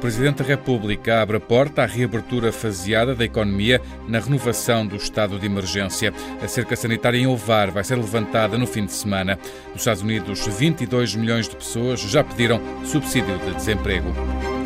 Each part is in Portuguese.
Presidente da República abre a porta à reabertura faseada da economia na renovação do estado de emergência. A cerca sanitária em Ovar vai ser levantada no fim de semana. Nos Estados Unidos, 22 milhões de pessoas já pediram subsídio de desemprego.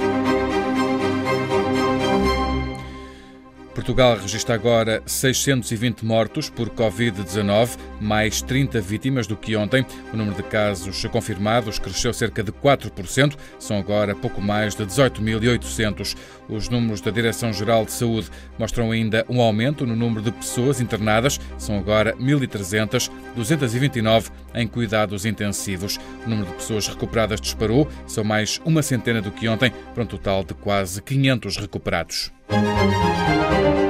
Portugal registra agora 620 mortos por Covid-19, mais 30 vítimas do que ontem. O número de casos confirmados cresceu cerca de 4%, são agora pouco mais de 18.800. Os números da Direção-Geral de Saúde mostram ainda um aumento no número de pessoas internadas, são agora 1.300, 229 em cuidados intensivos. O número de pessoas recuperadas disparou, são mais uma centena do que ontem, para um total de quase 500 recuperados. O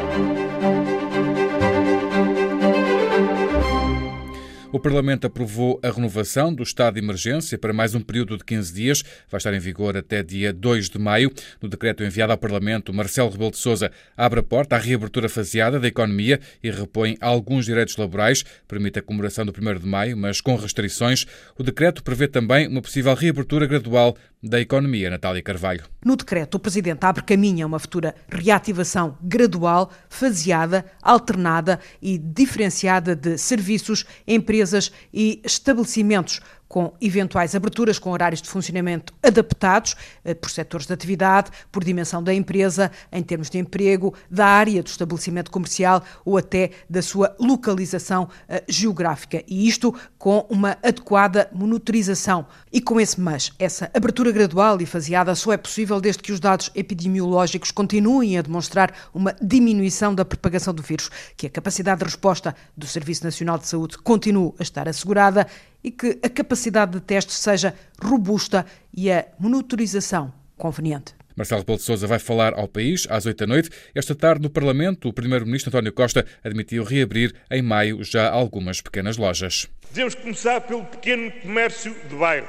Parlamento aprovou a renovação do estado de emergência para mais um período de 15 dias. Vai estar em vigor até dia 2 de maio. No decreto enviado ao Parlamento, Marcelo Rebelo de Sousa abre a porta à reabertura faseada da economia e repõe alguns direitos laborais. Permite a comemoração do 1 de maio, mas com restrições. O decreto prevê também uma possível reabertura gradual da economia. Natália Carvalho. No decreto, o Presidente abre caminho a uma futura reativação gradual, faseada, alternada e diferenciada de serviços, empresas empresas e estabelecimentos com eventuais aberturas com horários de funcionamento adaptados eh, por setores de atividade, por dimensão da empresa, em termos de emprego, da área do estabelecimento comercial ou até da sua localização eh, geográfica. E isto com uma adequada monitorização. E com esse mas, essa abertura gradual e faseada só é possível desde que os dados epidemiológicos continuem a demonstrar uma diminuição da propagação do vírus, que a capacidade de resposta do Serviço Nacional de Saúde continue a estar assegurada e que a capacidade de testes seja robusta e a monitorização conveniente. Marcelo Rebelo de Sousa vai falar ao país às 8 da noite. Esta tarde, no Parlamento, o Primeiro-Ministro António Costa admitiu reabrir em maio já algumas pequenas lojas. Devemos começar pelo pequeno comércio de bairro,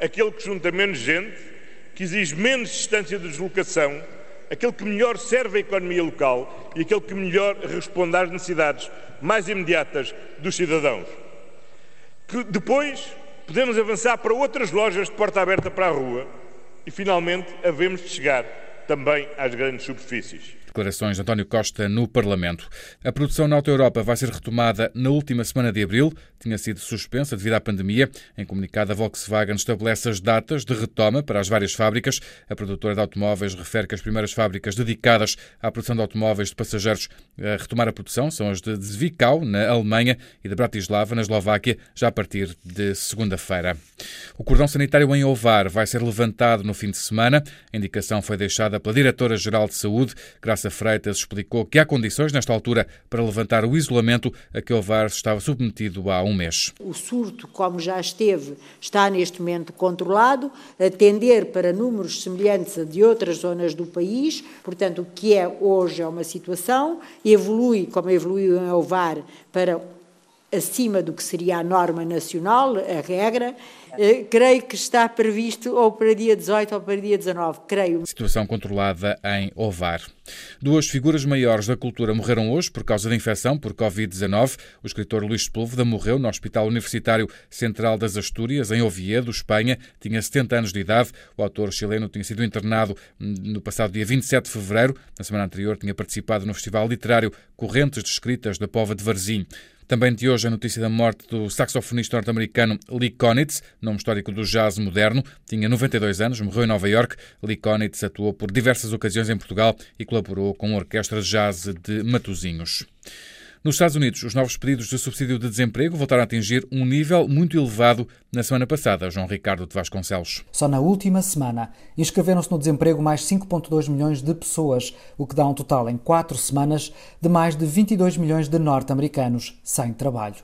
aquele que junta menos gente, que exige menos distância de deslocação, aquele que melhor serve a economia local e aquele que melhor responde às necessidades mais imediatas dos cidadãos que depois podemos avançar para outras lojas de porta aberta para a rua e, finalmente, havemos de chegar também às grandes superfícies. Declarações de António Costa no Parlamento. A produção na Auto Europa vai ser retomada na última semana de abril. Tinha sido suspensa devido à pandemia. Em comunicado, a Volkswagen estabelece as datas de retoma para as várias fábricas. A produtora de automóveis refere que as primeiras fábricas dedicadas à produção de automóveis de passageiros a retomar a produção são as de Zwickau, na Alemanha, e de Bratislava, na Eslováquia, já a partir de segunda-feira. O cordão sanitário em Ovar vai ser levantado no fim de semana. A indicação foi deixada pela Diretora-Geral de Saúde, Graça Graça Freitas explicou que há condições nesta altura para levantar o isolamento a que o VAR estava submetido há um mês. O surto, como já esteve, está neste momento controlado, a tender para números semelhantes a de outras zonas do país, portanto, o que é hoje é uma situação, evolui, como evoluiu em Ovar, para acima do que seria a norma nacional, a regra, eh, creio que está previsto ou para dia 18 ou para dia 19, creio. Situação controlada em Ovar. Duas figuras maiores da cultura morreram hoje por causa da infecção por Covid-19. O escritor Luís Sepúlveda morreu no Hospital Universitário Central das Astúrias, em Oviedo, Espanha. Tinha 70 anos de idade. O autor chileno tinha sido internado no passado dia 27 de fevereiro. Na semana anterior tinha participado no Festival Literário Correntes de Escritas da Pova de Varzim. Também de hoje a notícia da morte do saxofonista norte-americano Lee Konitz, nome histórico do jazz moderno. Tinha 92 anos, morreu em Nova York. Lee Konitz atuou por diversas ocasiões em Portugal e colaborou com a Orquestra de Jazz de Matosinhos. Nos Estados Unidos, os novos pedidos de subsídio de desemprego voltaram a atingir um nível muito elevado na semana passada. João Ricardo de Vasconcelos. Só na última semana inscreveram-se no desemprego mais 5,2 milhões de pessoas, o que dá um total em quatro semanas de mais de 22 milhões de norte-americanos sem trabalho.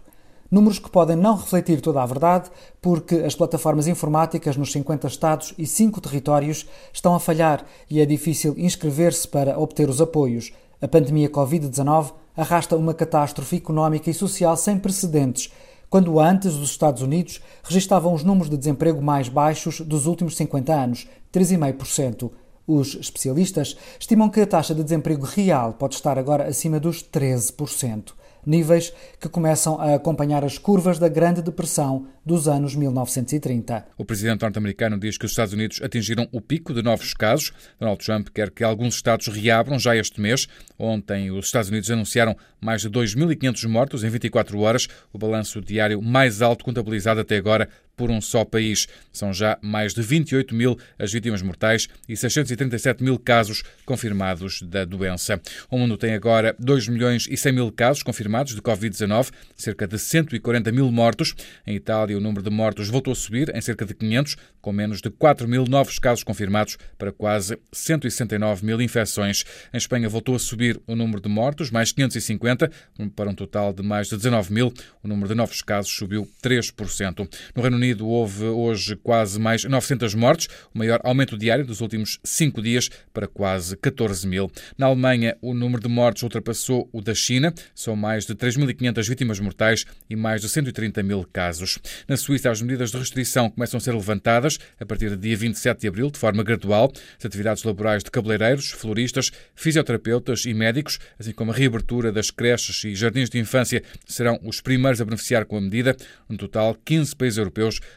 Números que podem não refletir toda a verdade, porque as plataformas informáticas nos 50 estados e 5 territórios estão a falhar e é difícil inscrever-se para obter os apoios. A pandemia Covid-19 arrasta uma catástrofe económica e social sem precedentes, quando antes os Estados Unidos registavam os números de desemprego mais baixos dos últimos 50 anos, 3,5%. Os especialistas estimam que a taxa de desemprego real pode estar agora acima dos 13%. Níveis que começam a acompanhar as curvas da Grande Depressão dos anos 1930. O presidente norte-americano diz que os Estados Unidos atingiram o pico de novos casos. Donald Trump quer que alguns estados reabram já este mês. Ontem, os Estados Unidos anunciaram mais de 2.500 mortos em 24 horas, o balanço diário mais alto contabilizado até agora por um só país. São já mais de 28 mil as vítimas mortais e 637 mil casos confirmados da doença. O mundo tem agora 2 milhões e 100 mil casos confirmados de Covid-19, cerca de 140 mil mortos. Em Itália, o número de mortos voltou a subir em cerca de 500, com menos de 4 mil novos casos confirmados para quase 169 mil infecções. Em Espanha, voltou a subir o número de mortos, mais 550, para um total de mais de 19 mil. O número de novos casos subiu 3%. No Reino Unido, Unido houve hoje quase mais 900 mortes, o maior aumento diário dos últimos cinco dias para quase 14 mil. Na Alemanha, o número de mortes ultrapassou o da China, são mais de 3.500 vítimas mortais e mais de 130 mil casos. Na Suíça, as medidas de restrição começam a ser levantadas a partir do dia 27 de abril, de forma gradual. As atividades laborais de cabeleireiros, floristas, fisioterapeutas e médicos, assim como a reabertura das creches e jardins de infância, serão os primeiros a beneficiar com a medida. No total, 15 países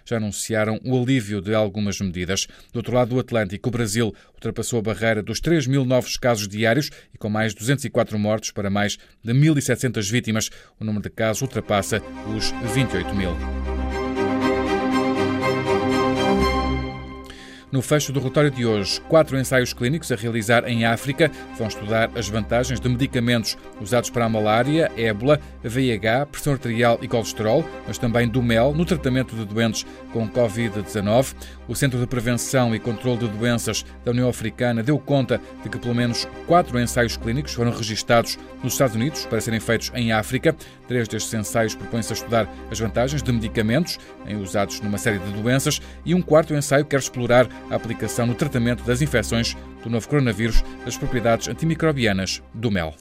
já anunciaram o alívio de algumas medidas. Do outro lado do Atlântico, o Brasil ultrapassou a barreira dos 3 mil novos casos diários e com mais 204 mortos para mais de 1.700 vítimas. O número de casos ultrapassa os 28 mil. No fecho do relatório de hoje, quatro ensaios clínicos a realizar em África vão estudar as vantagens de medicamentos usados para a malária, ébola, VIH, pressão arterial e colesterol, mas também do mel no tratamento de doentes com Covid-19. O Centro de Prevenção e Controlo de Doenças da União Africana deu conta de que pelo menos quatro ensaios clínicos foram registados nos Estados Unidos para serem feitos em África. Três destes ensaios propõem-se a estudar as vantagens de medicamentos usados numa série de doenças e um quarto ensaio quer explorar a aplicação no tratamento das infecções do novo coronavírus das propriedades antimicrobianas do mel.